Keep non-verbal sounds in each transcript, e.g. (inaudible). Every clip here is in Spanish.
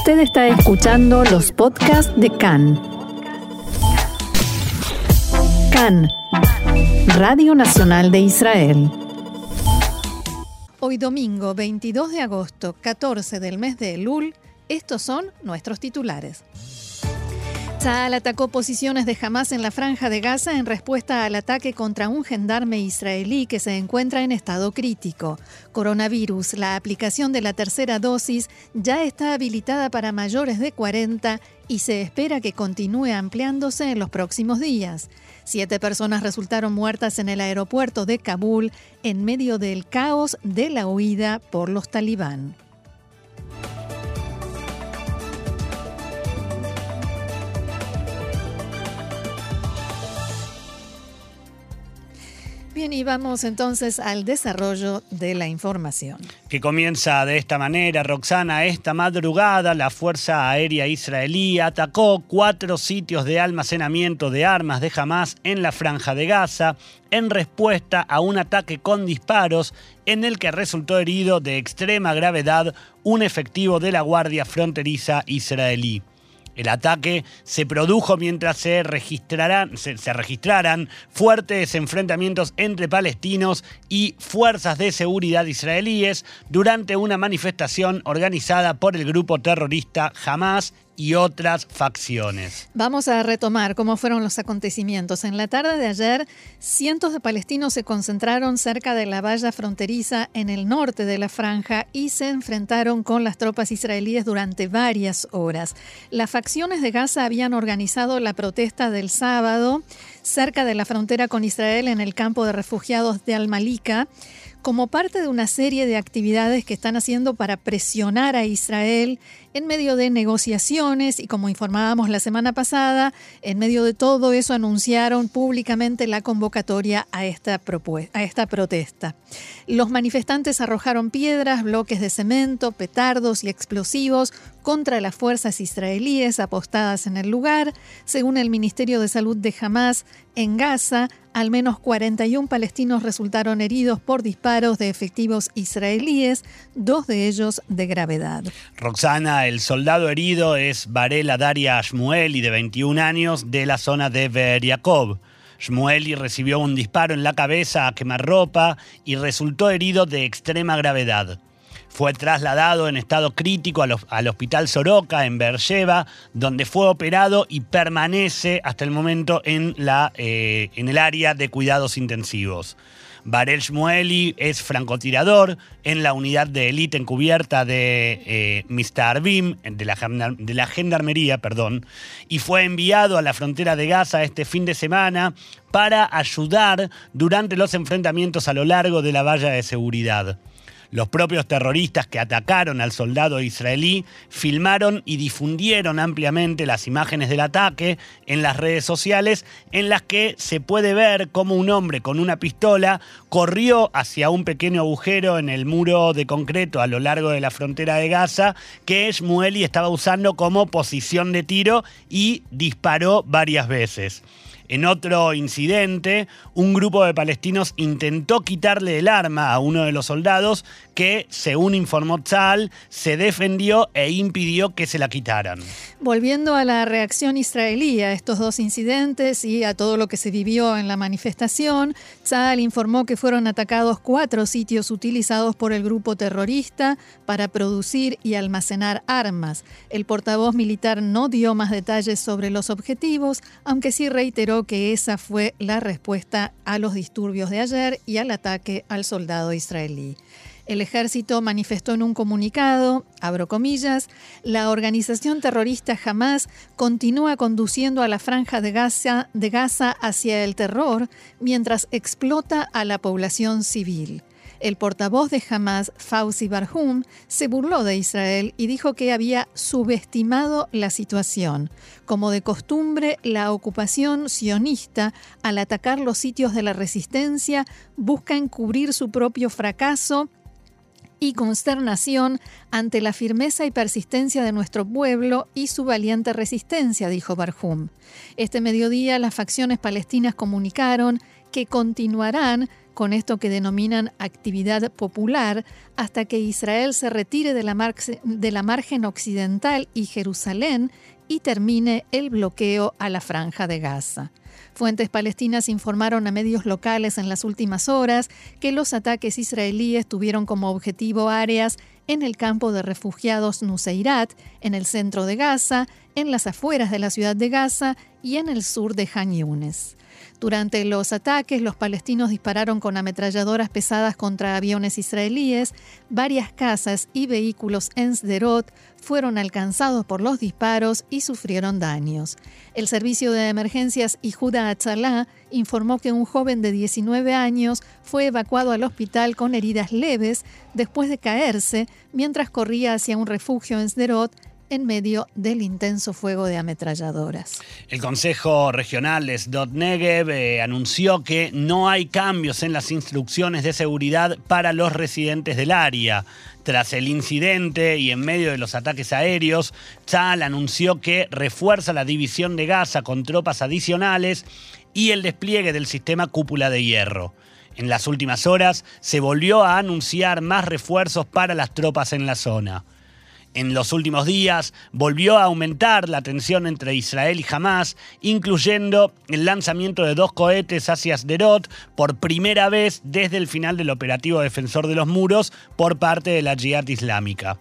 Usted está escuchando los podcasts de CAN. CAN, Radio Nacional de Israel. Hoy domingo 22 de agosto, 14 del mes de Elul, estos son nuestros titulares. Tzal atacó posiciones de Hamas en la franja de Gaza en respuesta al ataque contra un gendarme israelí que se encuentra en estado crítico. Coronavirus, la aplicación de la tercera dosis ya está habilitada para mayores de 40 y se espera que continúe ampliándose en los próximos días. Siete personas resultaron muertas en el aeropuerto de Kabul en medio del caos de la huida por los talibán. Bien, y vamos entonces al desarrollo de la información. Que comienza de esta manera, Roxana, esta madrugada la Fuerza Aérea Israelí atacó cuatro sitios de almacenamiento de armas de Hamas en la franja de Gaza en respuesta a un ataque con disparos en el que resultó herido de extrema gravedad un efectivo de la Guardia Fronteriza israelí. El ataque se produjo mientras se, registraran, se, registraran fuertes enfrentamientos entre palestinos y fuerzas de seguridad israelíes durante una manifestación organizada por el grupo terrorista Hamas y otras facciones. Vamos a retomar cómo fueron los acontecimientos. En la tarde de ayer, cientos de palestinos se concentraron cerca de la valla fronteriza en el norte de la franja y se enfrentaron con las tropas israelíes durante varias horas. Las facciones de Gaza habían organizado la protesta del sábado cerca de la frontera con Israel en el campo de refugiados de Al-Malika como parte de una serie de actividades que están haciendo para presionar a Israel en medio de negociaciones y como informábamos la semana pasada, en medio de todo eso anunciaron públicamente la convocatoria a esta, protesta. Los manifestantes arrojaron piedras, bloques de cemento, petardos y explosivos contra las fuerzas israelíes apostadas en el lugar. Según el Ministerio de Salud de Hamas, en Gaza, al menos 41 palestinos resultaron heridos por disparos de efectivos israelíes, dos de ellos de gravedad. Roxana, el soldado herido es Varela Daria Shmueli, de 21 años, de la zona de Be'er Yaakov. Shmueli recibió un disparo en la cabeza a quemarropa y resultó herido de extrema gravedad. Fue trasladado en estado crítico al, hospital Soroka en Beersheba, donde fue operado y permanece hasta el momento en, la, eh, en el área de cuidados intensivos. Barel Shmueli es francotirador en la unidad de élite encubierta de eh, Mr. La, de la gendarmería, perdón, y fue enviado a la frontera de Gaza este fin de semana para ayudar durante los enfrentamientos a lo largo de la valla de seguridad. Los propios terroristas que atacaron al soldado israelí filmaron y difundieron ampliamente las imágenes del ataque en las redes sociales en las que se puede ver cómo un hombre con una pistola corrió hacia un pequeño agujero en el muro de concreto a lo largo de la frontera de Gaza que Shmueli estaba usando como posición de tiro y disparó varias veces. En otro incidente, un grupo de palestinos intentó quitarle el arma a uno de los soldados que, según informó Tzal, se defendió e impidió que se la quitaran. Volviendo a la reacción israelí a estos dos incidentes y a todo lo que se vivió en la manifestación, Tzal informó que fueron atacados cuatro sitios utilizados por el grupo terrorista para producir y almacenar armas. El portavoz militar no dio más detalles sobre los objetivos, aunque sí reiteró que esa fue la respuesta a los disturbios de ayer y al ataque al soldado israelí. El ejército manifestó en un comunicado, abro comillas, la organización terrorista Hamas continúa conduciendo a la franja de Gaza, de Gaza hacia el terror mientras explota a la población civil. El portavoz de Hamas, Fauzi Barhum, se burló de Israel y dijo que había subestimado la situación. Como de costumbre, la ocupación sionista, al atacar los sitios de la resistencia, busca encubrir su propio fracaso y consternación ante la firmeza y persistencia de nuestro pueblo y su valiente resistencia, dijo Barhum. Este mediodía las facciones palestinas comunicaron que continuarán con esto que denominan actividad popular hasta que Israel se retire de la, de la margen occidental y Jerusalén y termine el bloqueo a la franja de Gaza. Fuentes palestinas informaron a medios locales en las últimas horas que los ataques israelíes tuvieron como objetivo áreas en el campo de refugiados Nuseirat, en el centro de Gaza, en las afueras de la ciudad de Gaza y en el sur de Han Yunes. Durante los ataques, los palestinos dispararon con ametralladoras pesadas contra aviones israelíes. Varias casas y vehículos en Sderot fueron alcanzados por los disparos y sufrieron daños. El servicio de emergencias Ihuda Atzalá informó que un joven de 19 años fue evacuado al hospital con heridas leves después de caerse mientras corría hacia un refugio en Sderot en medio del intenso fuego de ametralladoras. El Consejo Regional de Sdot Negev eh, anunció que no hay cambios en las instrucciones de seguridad para los residentes del área. Tras el incidente y en medio de los ataques aéreos, Tzal anunció que refuerza la división de Gaza con tropas adicionales y el despliegue del sistema cúpula de hierro. En las últimas horas se volvió a anunciar más refuerzos para las tropas en la zona. En los últimos días volvió a aumentar la tensión entre Israel y Hamas, incluyendo el lanzamiento de dos cohetes hacia Sderot por primera vez desde el final del operativo Defensor de los Muros por parte de la Jihad Islámica.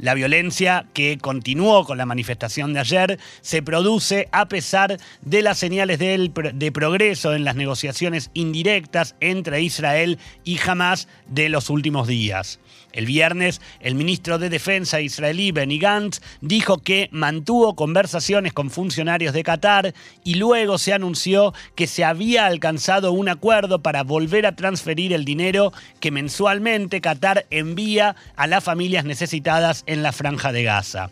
La violencia que continuó con la manifestación de ayer se produce a pesar de las señales de, progreso en las negociaciones indirectas entre Israel y Hamas de los últimos días. El viernes, el ministro de Defensa israelí Benny Gantz dijo que mantuvo conversaciones con funcionarios de Qatar y luego se anunció que se había alcanzado un acuerdo para volver a transferir el dinero que mensualmente Qatar envía a las familias necesitadas en la franja de Gaza.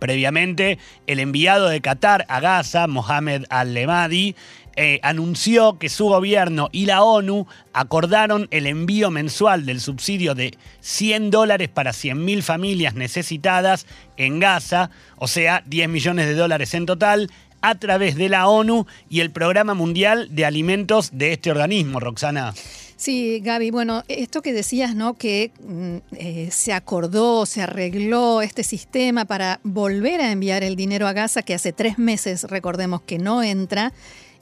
Previamente, el enviado de Qatar a Gaza, Mohamed Al-Lemadi, eh, anunció que su gobierno y la ONU acordaron el envío mensual del subsidio de 100 dólares para 100.000 familias necesitadas en Gaza, o sea, 10 millones de dólares en total, a través de la ONU y el Programa Mundial de Alimentos de este organismo, Roxana. Sí, Gaby, bueno, esto que decías, ¿no? Que mm, eh, se acordó, se arregló este sistema para volver a enviar el dinero a Gaza, que hace tres meses, recordemos que no entra.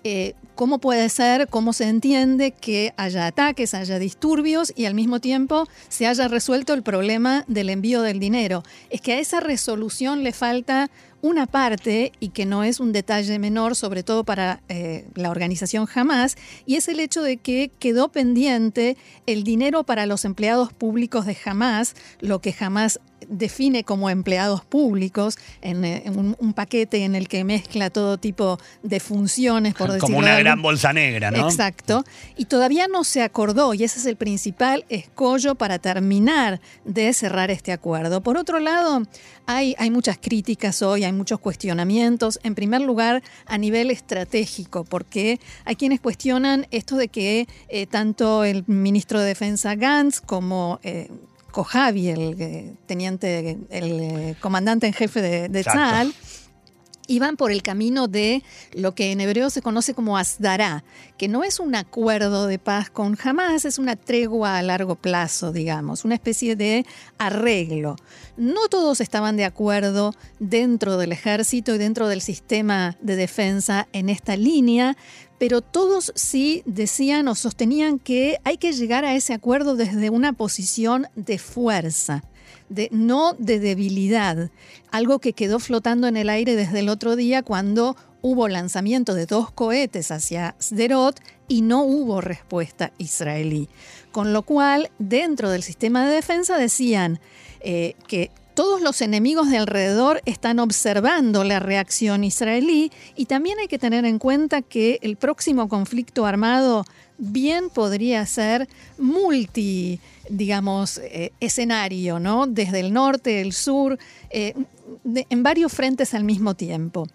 Eh, cómo puede ser, cómo se entiende que haya ataques, haya disturbios y al mismo tiempo se haya resuelto el problema del envío del dinero. Es que a esa resolución le falta una parte, y que no es un detalle menor, sobre todo para eh, la organización Hamas, y es el hecho de que quedó pendiente el dinero para los empleados públicos de Hamas, lo que Hamas define como empleados públicos en, eh, un, paquete en el que mezcla todo tipo de funciones, por decirlo Como una gran bolsa negra, ¿no? Exacto. Y todavía no se acordó, y ese es el principal escollo para terminar de cerrar este acuerdo. Por otro lado, hay, hay muchas críticas hoy, hay muchos cuestionamientos. En primer lugar, a nivel estratégico, porque hay quienes cuestionan esto de que eh, tanto el ministro de Defensa Gantz como eh, Kojavi, el eh, teniente, el eh, comandante en jefe de, de iban por el camino de lo que en hebreo se conoce como Asdará, que no es un acuerdo de paz con Hamas, es una tregua a largo plazo, digamos, una especie de arreglo. No todos estaban de acuerdo dentro del ejército y dentro del sistema de defensa en esta línea, pero todos sí decían o sostenían que hay que llegar a ese acuerdo desde una posición de fuerza. De, no de debilidad, algo que quedó flotando en el aire desde el otro día cuando hubo lanzamiento de dos cohetes hacia Sderot y no hubo respuesta israelí. Con lo cual, dentro del sistema de defensa decían eh, que todos los enemigos de alrededor están observando la reacción israelí y también hay que tener en cuenta que el próximo conflicto armado bien podría ser multi, digamos, eh, escenario, ¿no? Desde el norte, el sur, eh, en varios frentes al mismo tiempo.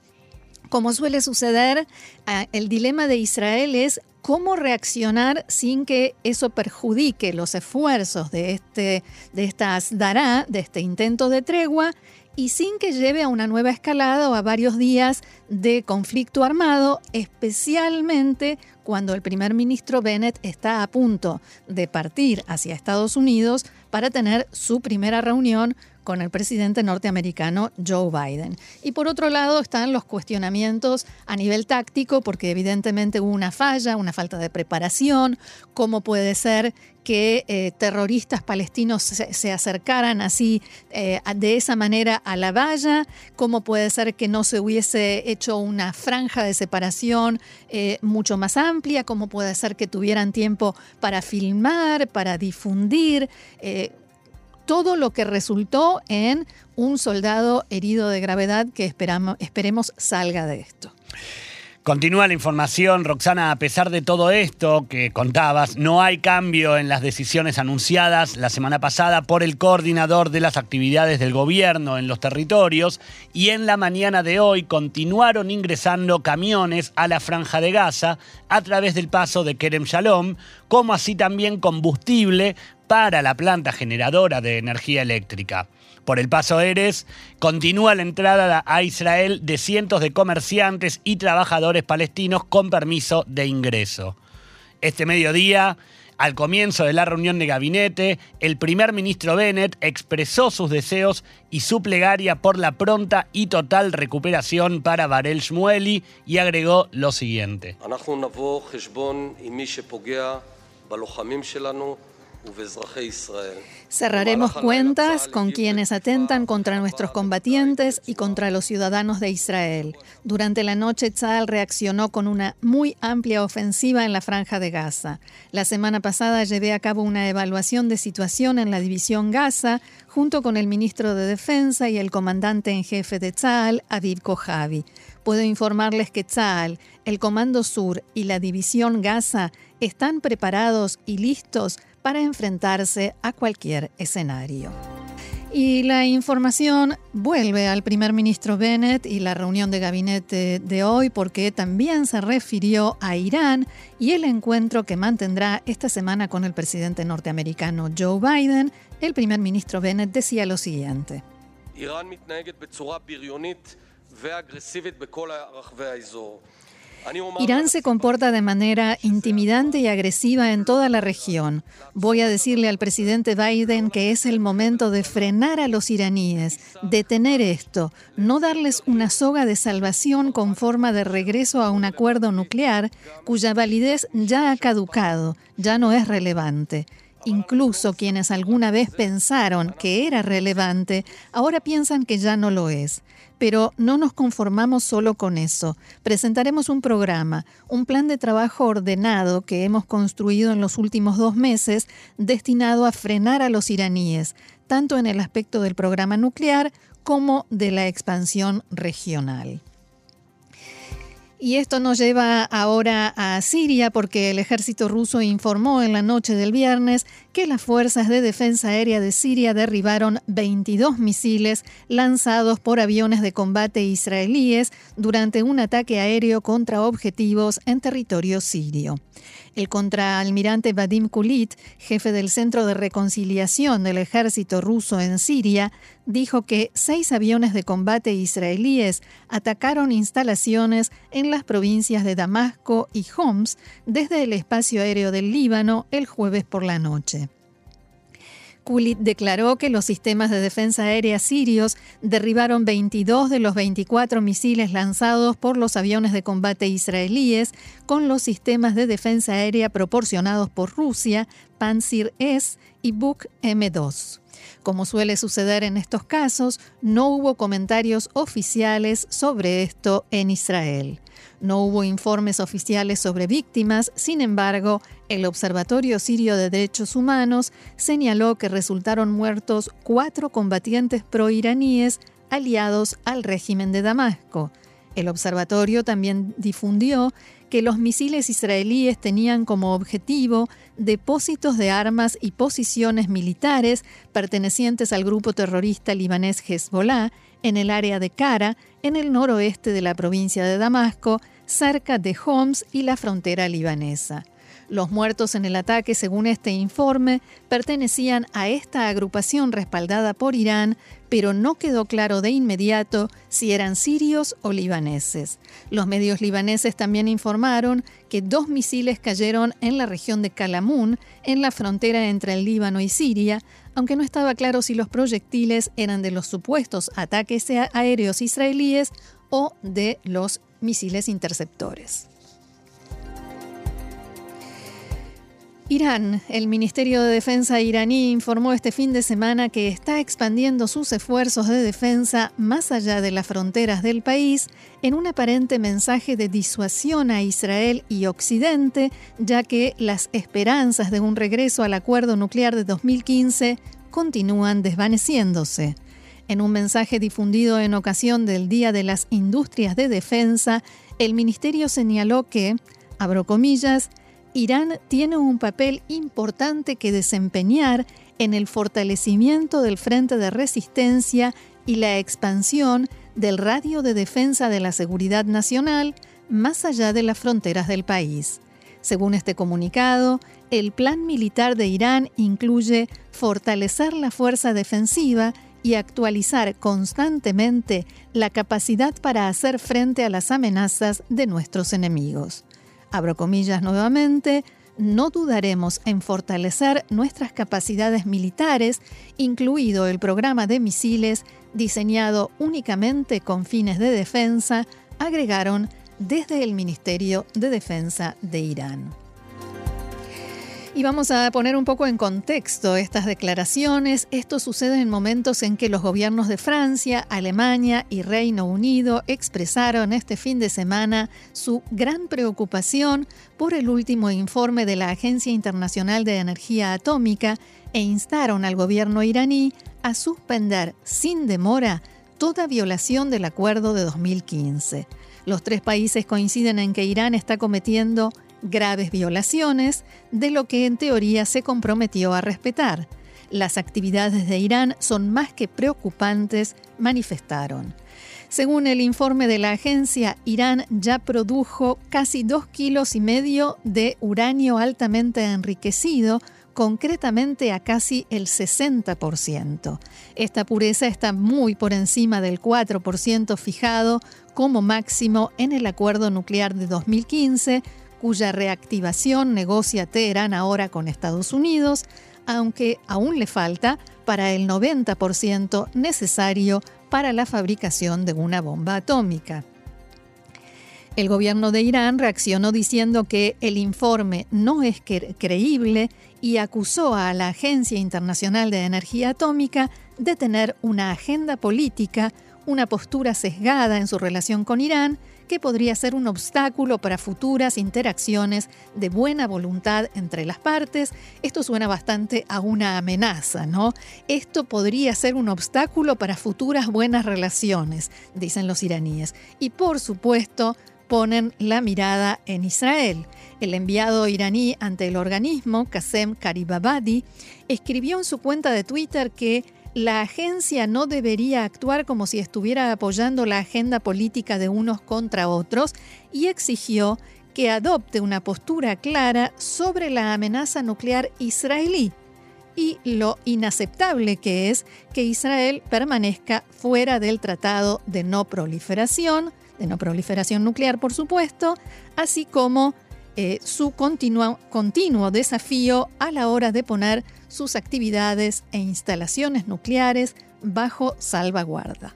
Como suele suceder, ah, el dilema de Israel es cómo reaccionar sin que eso perjudique los esfuerzos de, este, de estas dará, de este intento de tregua, y sin que lleve a una nueva escalada o a varios días de conflicto armado, especialmente cuando el primer ministro Bennett está a punto de partir hacia Estados Unidos para tener su primera reunión con el presidente norteamericano Joe Biden. Y por otro lado están los cuestionamientos a nivel táctico, porque evidentemente hubo una falla, una falta de preparación, cómo puede ser que eh, terroristas palestinos se, acercaran así eh, de esa manera a la valla, cómo puede ser que no se hubiese hecho una franja de separación eh, mucho más amplia, cómo puede ser que tuvieran tiempo para filmar, para difundir todo lo que resultó en un soldado herido de gravedad que esperamos, esperemos salga de esto. Continúa la información, Roxana, a pesar de todo esto que contabas, no hay cambio en las decisiones anunciadas la semana pasada por el coordinador de las actividades del gobierno en los territorios y en la mañana de hoy continuaron ingresando camiones a la franja de Gaza a través del paso de Kerem Shalom, como así también combustible para la planta generadora de energía eléctrica por el Paso Eres, continúa la entrada a Israel de cientos de comerciantes y trabajadores palestinos con permiso de ingreso. Este mediodía, al comienzo de la reunión de gabinete, el primer ministro Bennett expresó sus deseos y su plegaria por la pronta y total recuperación para Barel Shmueli y agregó lo siguiente. Cerraremos cuentas con quienes atentan contra nuestros combatientes y contra los ciudadanos de Israel. Durante la noche, Tzal reaccionó con una muy amplia ofensiva en la franja de Gaza. La semana pasada llevé a cabo una evaluación de situación en la división Gaza junto con el ministro de Defensa y el comandante en jefe de Tzal, Aviv Kojavi. Puedo informarles que Tzal, el Comando Sur y la división Gaza están preparados y listos para enfrentarse a cualquier escenario. Y la información vuelve al primer ministro Bennett y la reunión de gabinete de hoy porque también se refirió a Irán y el encuentro que mantendrá esta semana con el presidente norteamericano Joe Biden. El primer ministro Bennett decía lo siguiente. Irán se comporta de manera intimidante y agresiva en toda la región. Voy a decirle al presidente Biden que es el momento de frenar a los iraníes, detener esto, no darles una soga de salvación con forma de regreso a un acuerdo nuclear cuya validez ya ha caducado, ya no es relevante. Incluso quienes alguna vez pensaron que era relevante, ahora piensan que ya no lo es. Pero no nos conformamos solo con eso. Presentaremos un programa, un plan de trabajo ordenado que hemos construido en los últimos dos meses destinado a frenar a los iraníes, tanto en el aspecto del programa nuclear como de la expansión regional. Y esto nos lleva ahora a Siria porque el ejército ruso informó en la noche del viernes que las fuerzas de defensa aérea de Siria derribaron 22 misiles lanzados por aviones de combate israelíes durante un ataque aéreo contra objetivos en territorio sirio. El contraalmirante Vadim Kulit, jefe del Centro de Reconciliación del Ejército ruso en Siria, dijo que seis aviones de combate israelíes atacaron instalaciones en las provincias de Damasco y Homs desde el espacio aéreo del Líbano el jueves por la noche. Kulit declaró que los sistemas de defensa aérea sirios derribaron 22 de los 24 misiles lanzados por los aviones de combate israelíes con los sistemas de defensa aérea proporcionados por Rusia, Pantsir-S y Buk M2. Como suele suceder en estos casos, no hubo comentarios oficiales sobre esto en Israel. No hubo informes oficiales sobre víctimas, sin embargo, el Observatorio Sirio de Derechos Humanos señaló que resultaron muertos cuatro combatientes proiraníes aliados al régimen de Damasco. El observatorio también difundió que los misiles israelíes tenían como objetivo depósitos de armas y posiciones militares pertenecientes al grupo terrorista libanés Hezbollah en el área de Kara, en el noroeste de la provincia de Damasco, cerca de Homs y la frontera libanesa. Los muertos en el ataque, según este informe, pertenecían a esta agrupación respaldada por Irán, pero no quedó claro de inmediato si eran sirios o libaneses. Los medios libaneses también informaron que dos misiles cayeron en la región de Kalamun, en la frontera entre el Líbano y Siria, aunque no estaba claro si los proyectiles eran de los supuestos ataques aéreos israelíes o de los misiles interceptores. Irán, el Ministerio de Defensa iraní informó este fin de semana que está expandiendo sus esfuerzos de defensa más allá de las fronteras del país en un aparente mensaje de disuasión a Israel y Occidente, ya que las esperanzas de un regreso al acuerdo nuclear de 2015 continúan desvaneciéndose. En un mensaje difundido en ocasión del Día de las Industrias de Defensa, el ministerio señaló que, abro comillas, Irán tiene un papel importante que desempeñar en el fortalecimiento del frente de resistencia y la expansión del radio de defensa de la seguridad nacional más allá de las fronteras del país. Según este comunicado, el plan militar de Irán incluye fortalecer la fuerza defensiva y actualizar constantemente la capacidad para hacer frente a las amenazas de nuestros enemigos abro comillas nuevamente, no dudaremos en fortalecer nuestras capacidades militares, incluido el programa de misiles diseñado únicamente con fines de defensa, agregaron desde el Ministerio de Defensa de Irán. Y vamos a poner un poco en contexto estas declaraciones. Esto sucede en momentos en que los gobiernos de Francia, Alemania y Reino Unido expresaron este fin de semana su gran preocupación por el último informe de la Agencia Internacional de Energía Atómica e instaron al gobierno iraní a suspender sin demora toda violación del acuerdo de 2015. Los tres países coinciden en que Irán está cometiendo graves violaciones de lo que en teoría se comprometió a respetar. Las actividades de Irán son más que preocupantes, manifestaron. Según el informe de la agencia, Irán ya produjo casi dos kilos y medio de uranio altamente enriquecido, concretamente a casi el 60%. Esta pureza está muy por encima del 4% fijado como máximo en el acuerdo nuclear de 2015, cuya reactivación negocia Teherán ahora con Estados Unidos, aunque aún le falta para el 90% necesario para la fabricación de una bomba atómica. El gobierno de Irán reaccionó diciendo que el informe no es creíble y acusó a la Agencia Internacional de Energía Atómica de tener una agenda política, una postura sesgada en su relación con Irán que podría ser un obstáculo para futuras interacciones de buena voluntad entre las partes. Esto suena bastante a una amenaza, ¿no? Esto podría ser un obstáculo para futuras buenas relaciones, dicen los iraníes. Y por supuesto, ponen la mirada en Israel. El enviado iraní ante el organismo, Qasem Karibabadi, escribió en su cuenta de Twitter que la agencia no debería actuar como si estuviera apoyando la agenda política de unos contra otros y exigió que adopte una postura clara sobre la amenaza nuclear israelí. Y lo inaceptable que es que Israel permanezca fuera del Tratado de No Proliferación, de no proliferación nuclear por supuesto, así como eh, su continuo, continuo desafío a la hora de poner sus actividades e instalaciones nucleares bajo salvaguarda.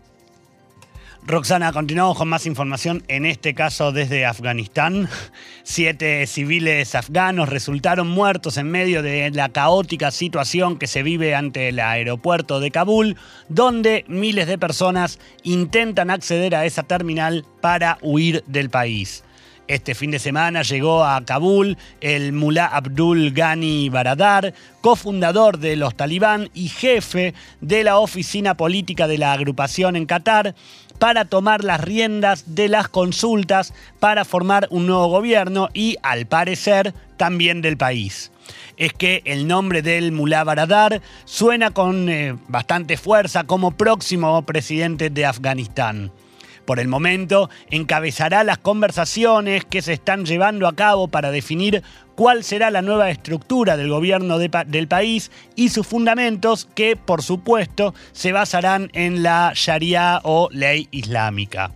Roxana, continuamos con más información, en este caso desde Afganistán. Siete civiles afganos resultaron muertos en medio de la caótica situación que se vive ante el aeropuerto de Kabul, donde miles de personas intentan acceder a esa terminal para huir del país. Este fin de semana llegó a Kabul el mulá Abdul Ghani Baradar, cofundador de los talibán y jefe de la oficina política de la agrupación en Qatar, para tomar las riendas de las consultas para formar un nuevo gobierno y, al parecer, también del país es que el nombre del Mulá Baradar suena con eh, bastante fuerza como próximo presidente de Afganistán. Por el momento, encabezará las conversaciones que se están llevando a cabo para definir cuál será la nueva estructura del gobierno del país y sus fundamentos que, por supuesto, se basarán en la Sharia o ley islámica.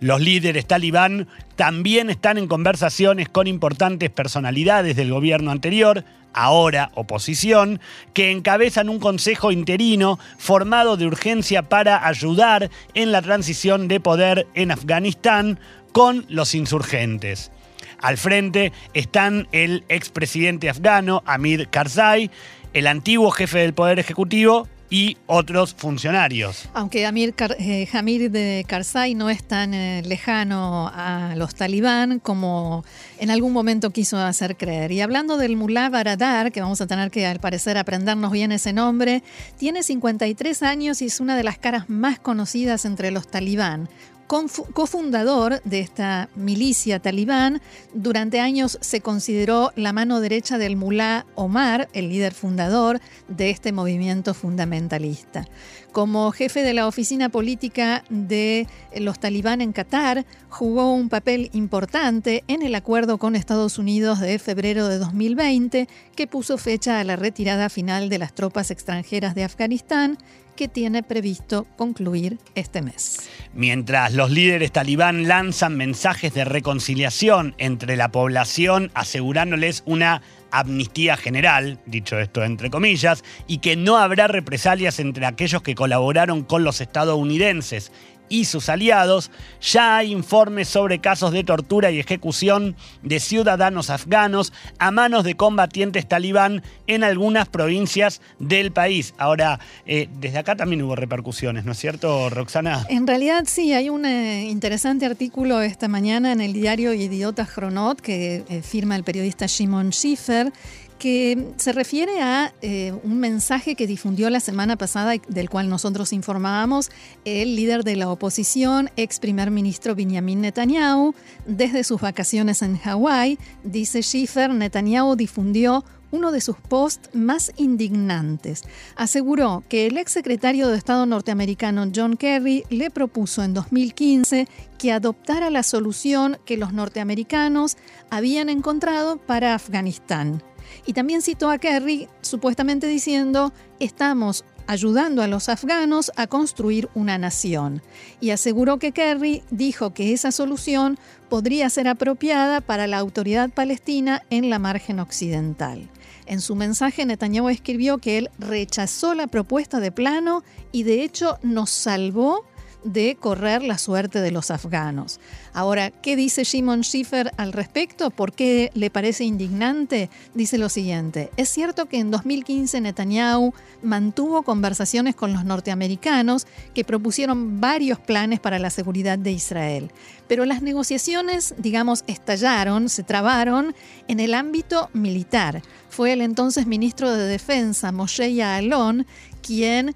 Los líderes talibán también están en conversaciones con importantes personalidades del gobierno anterior, ahora oposición, que encabezan un consejo interino formado de urgencia para ayudar en la transición de poder en Afganistán con los insurgentes. Al frente están el expresidente afgano Amir Karzai, el antiguo jefe del Poder Ejecutivo y otros funcionarios. Aunque Amir eh, de Karzai no es tan eh, lejano a los talibán como en algún momento quiso hacer creer. Y hablando del Mullah Baradar, que vamos a tener que al parecer aprendernos bien ese nombre, tiene 53 años y es una de las caras más conocidas entre los talibán cofundador de esta milicia talibán, durante años se consideró la mano derecha del mulá Omar, el líder fundador de este movimiento fundamentalista. Como jefe de la oficina política de los talibán en Qatar, jugó un papel importante en el acuerdo con Estados Unidos de febrero de 2020 que puso fecha a la retirada final de las tropas extranjeras de Afganistán que tiene previsto concluir este mes. Mientras los líderes talibán lanzan mensajes de reconciliación entre la población asegurándoles una amnistía general, dicho esto entre comillas, y que no habrá represalias entre aquellos que colaboraron con los estadounidenses y sus aliados, ya hay informes sobre casos de tortura y ejecución de ciudadanos afganos a manos de combatientes talibán en algunas provincias del país. Ahora, eh, desde acá también hubo repercusiones, ¿no es cierto, Roxana? En realidad sí, hay un eh, interesante artículo esta mañana en el diario Idiota Chronot que eh, firma el periodista Shimon Schiffer que se refiere a eh, un mensaje que difundió la semana pasada, del cual nosotros informábamos, el líder de la oposición, ex primer ministro Benjamin Netanyahu, desde sus vacaciones en Hawái. Dice Schiffer, Netanyahu difundió uno de sus posts más indignantes. Aseguró que el ex secretario de Estado norteamericano John Kerry le propuso en 2015 que adoptara la solución que los norteamericanos habían encontrado para Afganistán. Y también citó a Kerry supuestamente diciendo, estamos ayudando a los afganos a construir una nación. Y aseguró que Kerry dijo que esa solución podría ser apropiada para la autoridad palestina en la margen occidental. En su mensaje, Netanyahu escribió que él rechazó la propuesta de plano y de hecho nos salvó de correr la suerte de los afganos. Ahora, ¿qué dice Shimon Schiffer al respecto? ¿Por qué le parece indignante? Dice lo siguiente, es cierto que en 2015 Netanyahu mantuvo conversaciones con los norteamericanos que propusieron varios planes para la seguridad de Israel, pero las negociaciones, digamos, estallaron, se trabaron en el ámbito militar. Fue el entonces ministro de Defensa, Moshe Yaalon, quien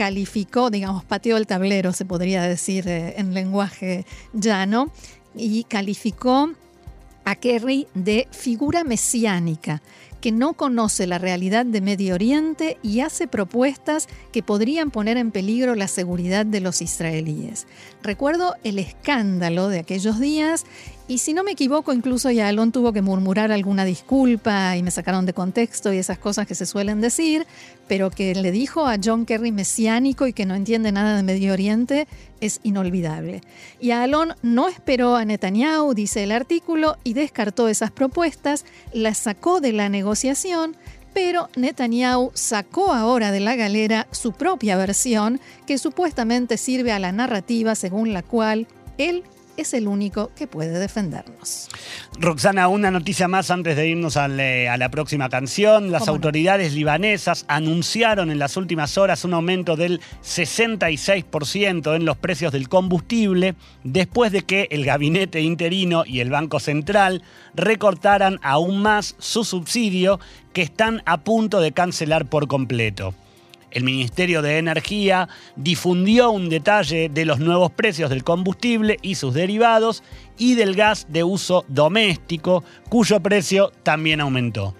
calificó, digamos, pateó el tablero, se podría decir eh, en lenguaje llano, y calificó a Kerry de figura mesiánica que no conoce la realidad de Medio Oriente y hace propuestas que podrían poner en peligro la seguridad de los israelíes. Recuerdo el escándalo de aquellos días y si no me equivoco, incluso Yalón tuvo que murmurar alguna disculpa y me sacaron de contexto y esas cosas que se suelen decir, pero que le dijo a John Kerry mesiánico y que no entiende nada de Medio Oriente es inolvidable. Y no esperó a Netanyahu, dice el artículo, y descartó esas propuestas, las sacó de la negociación, pero Netanyahu sacó ahora de la galera su propia versión que supuestamente sirve a la narrativa según la cual él es el único que puede defendernos. Roxana, una noticia más antes de irnos a, la próxima canción. Las autoridades libanesas anunciaron en las últimas horas un aumento del 66% en los precios del combustible después de que el gabinete interino y el Banco Central recortaran aún más su subsidio que están a punto de cancelar por completo. El Ministerio de Energía difundió un detalle de los nuevos precios del combustible y sus derivados y del gas de uso doméstico, cuyo precio también aumentó.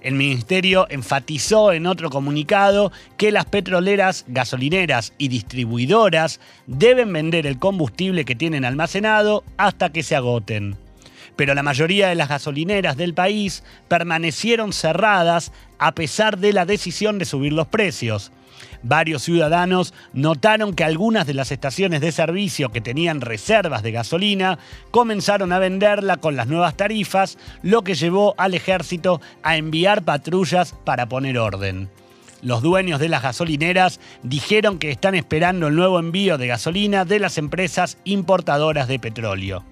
El ministerio enfatizó en otro comunicado que las petroleras, gasolineras y distribuidoras deben vender el combustible que tienen almacenado hasta que se agoten pero la mayoría de las gasolineras del país permanecieron cerradas a pesar de la decisión de subir los precios. Varios ciudadanos notaron que algunas de las estaciones de servicio que tenían reservas de gasolina comenzaron a venderla con las nuevas tarifas, lo que llevó al ejército a enviar patrullas para poner orden. Los dueños de las gasolineras dijeron que están esperando el nuevo envío de gasolina de las empresas importadoras de petróleo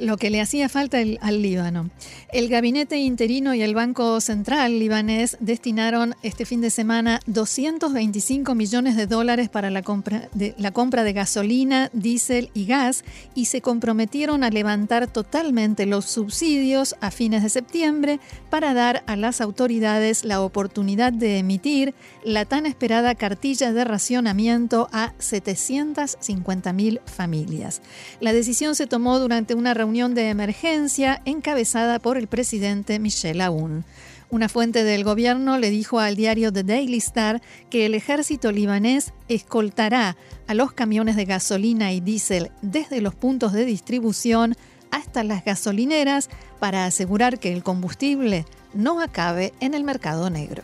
lo que le hacía falta al Líbano. El gabinete interino y el Banco Central libanés destinaron este fin de semana 225 millones de dólares para la compra de, la compra de gasolina, diésel y gas y se comprometieron a levantar totalmente los subsidios a fines de septiembre para dar a las autoridades la oportunidad de emitir la tan esperada cartilla de racionamiento a 750.000 familias. La decisión se tomó durante una reunión de emergencia encabezada por el presidente Michel Aoun. Una fuente del gobierno le dijo al diario The Daily Star que el ejército libanés escoltará a los camiones de gasolina y diésel desde los puntos de distribución hasta las gasolineras para asegurar que el combustible no acabe en el mercado negro.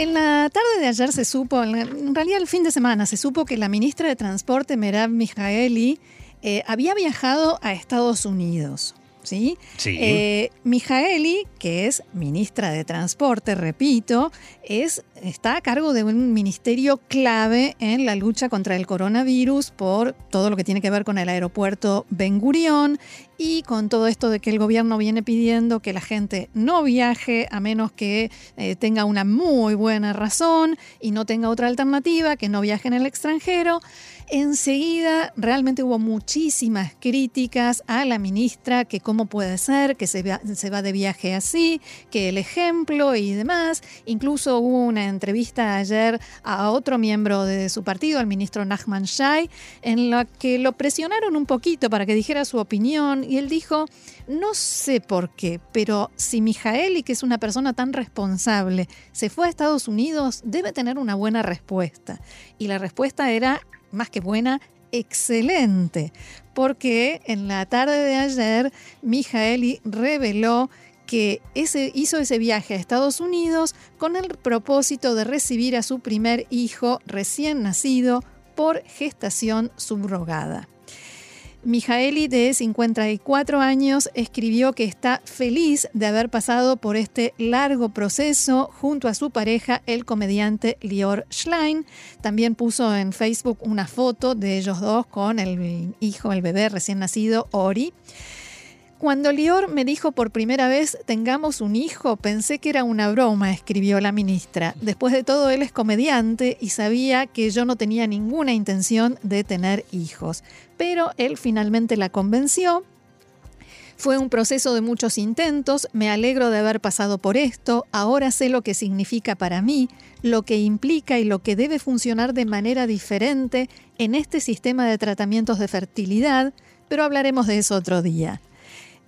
En la tarde de ayer se supo, en realidad el fin de semana, se supo que la ministra de Transporte, Merav Mijaeli, eh, había viajado a Estados Unidos. ¿Sí? Eh, Mijaeli, que es ministra de Transporte, repito, es, está a cargo de un ministerio clave en la lucha contra el coronavirus por todo lo que tiene que ver con el aeropuerto Ben Gurión y con todo esto de que el gobierno viene pidiendo que la gente no viaje a menos que eh, tenga una muy buena razón y no tenga otra alternativa, que no viaje en el extranjero. Enseguida realmente hubo muchísimas críticas a la ministra, que cómo puede ser, que se va, se va de viaje así, que el ejemplo y demás. Incluso hubo una entrevista ayer a otro miembro de su partido, al ministro Nachman Shai, en la que lo presionaron un poquito para que dijera su opinión y él dijo, no sé por qué, pero si Mijaeli, que es una persona tan responsable, se fue a Estados Unidos, debe tener una buena respuesta. Y la respuesta era más que buena, excelente, porque en la tarde de ayer Mijaeli reveló que ese, hizo ese viaje a Estados Unidos con el propósito de recibir a su primer hijo recién nacido por gestación subrogada. Mijaeli, de 54 años, escribió que está feliz de haber pasado por este largo proceso junto a su pareja, el comediante Lior Schlein. También puso en Facebook una foto de ellos dos con el hijo, el bebé recién nacido, Ori. Cuando Lior me dijo por primera vez tengamos un hijo, pensé que era una broma, escribió la ministra. Después de todo, él es comediante y sabía que yo no tenía ninguna intención de tener hijos. Pero él finalmente la convenció. Fue un proceso de muchos intentos, me alegro de haber pasado por esto, ahora sé lo que significa para mí, lo que implica y lo que debe funcionar de manera diferente en este sistema de tratamientos de fertilidad, pero hablaremos de eso otro día.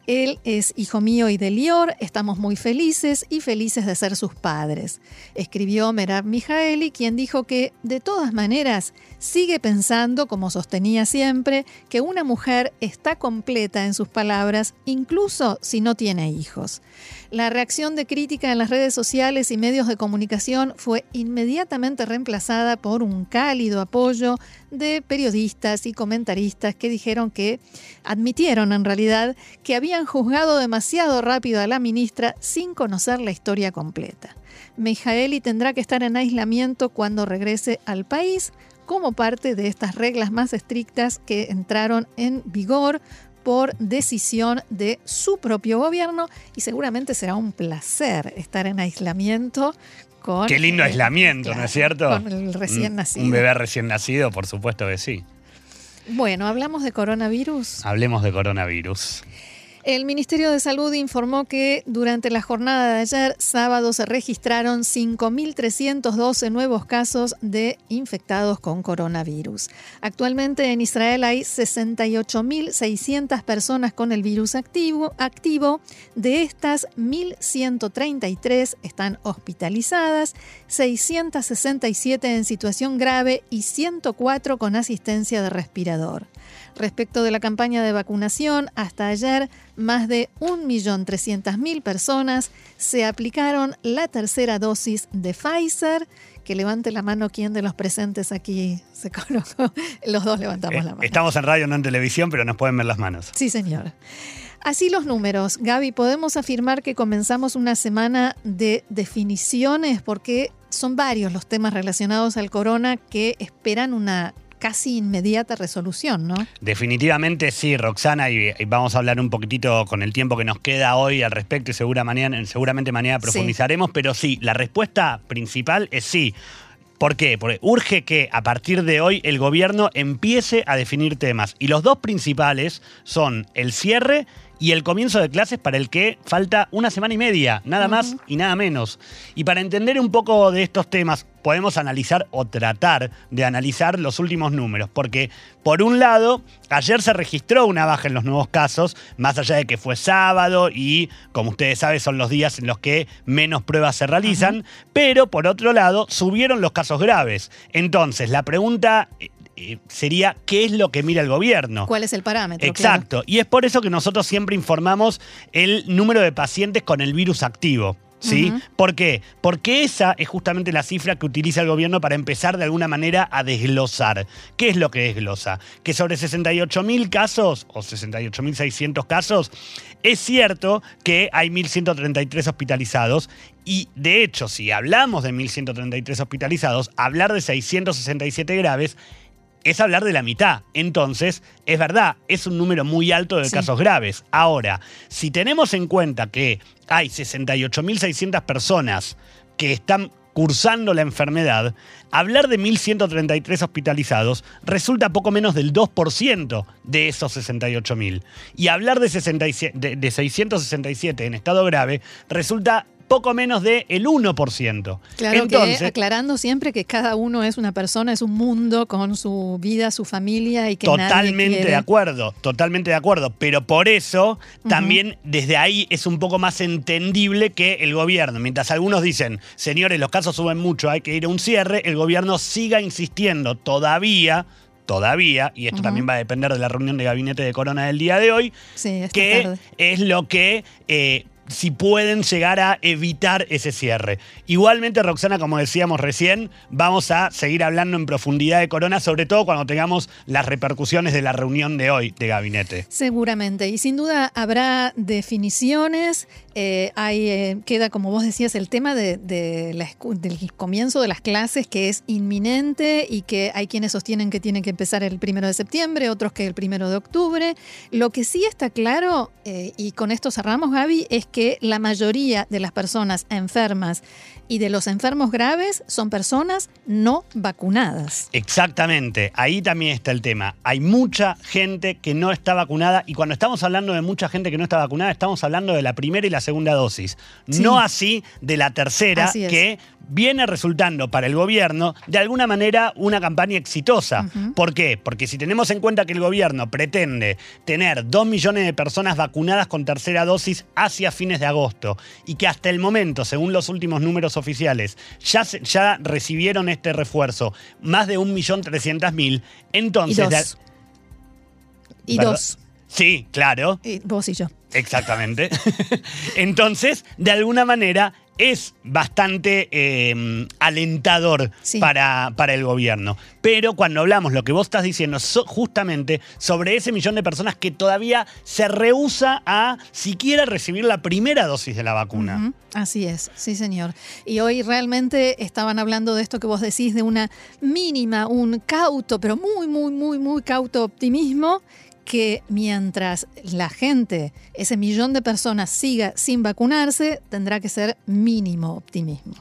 Él es hijo mío y de Lior, estamos muy felices y felices de ser sus padres. Escribió Merab Mijaeli, quien dijo que, de todas maneras, sigue pensando, como sostenía siempre, que una mujer está completa en sus palabras, incluso si no tiene hijos. La reacción de crítica en las redes sociales y medios de comunicación fue inmediatamente reemplazada por un cálido apoyo de periodistas y comentaristas que dijeron que admitieron en realidad que habían juzgado demasiado rápido a la ministra sin conocer la historia completa. Mijaeli tendrá que estar en aislamiento cuando regrese al país como parte de estas reglas más estrictas que entraron en vigor por decisión de su propio gobierno y seguramente será un placer estar en aislamiento con... Qué lindo eh, aislamiento, ¿no es cierto? Con el recién nacido. Un bebé recién nacido, por supuesto que sí. Bueno, hablamos de coronavirus. Hablemos de coronavirus. El Ministerio de Salud informó que durante la jornada de ayer, sábado, se registraron 5.312 nuevos casos de infectados con coronavirus. Actualmente en Israel hay 68.600 personas con el virus activo. activo. De estas, 1.133 están hospitalizadas, 667 en situación grave y 104 con asistencia de respirador. Respecto de la campaña de vacunación, hasta ayer más de 1.300.000 personas se aplicaron la tercera dosis de Pfizer. Que levante la mano quien de los presentes aquí se (laughs) colocó. Los dos levantamos Eh, la mano. Estamos en radio, no en televisión, pero nos pueden ver las manos. Sí, señor. Así los números. Gaby, podemos afirmar que comenzamos una semana de definiciones porque son varios los temas relacionados al corona que esperan una casi inmediata resolución, ¿no? Definitivamente sí, Roxana, y, y vamos a hablar un poquitito con el tiempo que nos queda hoy al respecto y segura mañana, seguramente mañana profundizaremos, pero sí, la respuesta principal es sí. ¿Por qué? Porque urge que a partir de hoy el gobierno empiece a definir temas. Y los dos principales son el cierre y el comienzo de clases para el que falta una semana y media, nada más y nada menos. Y para entender un poco de estos temas, podemos analizar o tratar de analizar los últimos números, porque por un lado, ayer se registró una baja en los nuevos casos, más allá de que fue sábado y, como ustedes saben, son los días en los que menos pruebas se realizan, pero por otro lado, subieron los casos graves. Entonces, la pregunta... eh, sería qué es lo que mira el gobierno. ¿Cuál es el parámetro? Exacto. Y es por eso que nosotros siempre informamos el número de pacientes con el virus activo. ¿Sí? ¿Por qué? Porque esa es justamente la cifra que utiliza el gobierno para empezar de alguna manera a desglosar. ¿Qué es lo que desglosa? Que sobre 68.000 casos, o 68.600 casos, es cierto que hay 1.133 hospitalizados. Y de hecho, si hablamos de 1.133 hospitalizados, hablar de 667 graves es hablar de la mitad. Entonces, es verdad, es un número muy alto de Sí. casos graves. Ahora, si tenemos en cuenta que hay 68.600 personas que están cursando la enfermedad, hablar de 1.133 hospitalizados resulta poco menos del 2% de esos 68.000. Y hablar de, 67 de- de 667 en estado grave resulta poco menos del 1%. Claro Entonces, que aclarando siempre que cada uno es una persona, es un mundo con su vida, su familia y que Totalmente de acuerdo, totalmente de acuerdo. Pero por eso también desde ahí es un poco más entendible que el gobierno, mientras algunos dicen, señores, los casos suben mucho, hay que ir a un cierre, el gobierno siga insistiendo todavía, todavía, y esto también va a depender de la reunión de gabinete de Corona del día de hoy, Sí, que tarde. es lo que... eh, si pueden llegar a evitar ese cierre. Igualmente, Roxana, como decíamos recién, vamos a seguir hablando en profundidad de Corona, sobre todo cuando tengamos las repercusiones de la reunión de hoy de gabinete. Seguramente, y sin duda habrá definiciones. eh, hay, eh, queda, como vos decías, el tema de, del comienzo de las clases que es inminente y que hay quienes sostienen que tienen que empezar el primero de septiembre, otros que el primero de octubre. Lo que sí está claro, eh, y con esto cerramos, Gaby, es que la mayoría de las personas enfermas y de los enfermos graves son personas no vacunadas. Exactamente, ahí también está el tema. Hay mucha gente que no está vacunada y cuando estamos hablando de mucha gente que no está vacunada, estamos hablando de la primera y la segunda dosis. Sí. No así de la tercera, es. que viene resultando para el gobierno de alguna manera una campaña exitosa. ¿Por qué? Porque si tenemos en cuenta que el gobierno pretende tener dos millones de personas vacunadas con tercera dosis hacia fines de agosto y que hasta el momento, según los últimos números oficiales, ya, se- ya recibieron este refuerzo más de 1.300.000, Y entonces... de- dos. Y dos. Sí, claro. Y vos y yo. Exactamente. (laughs) Entonces, de alguna manera, es bastante eh, alentador Sí. para, para el gobierno. Pero cuando hablamos, lo que vos estás diciendo, so- justamente sobre ese millón de personas que todavía se rehúsa a siquiera recibir la primera dosis de la vacuna. Así es, sí señor. Y hoy realmente estaban hablando de esto que vos decís, de una mínima, un cauto, pero muy, muy, muy, muy cauto optimismo, que mientras la gente, ese millón de personas siga sin vacunarse, tendrá que ser mínimo optimismo.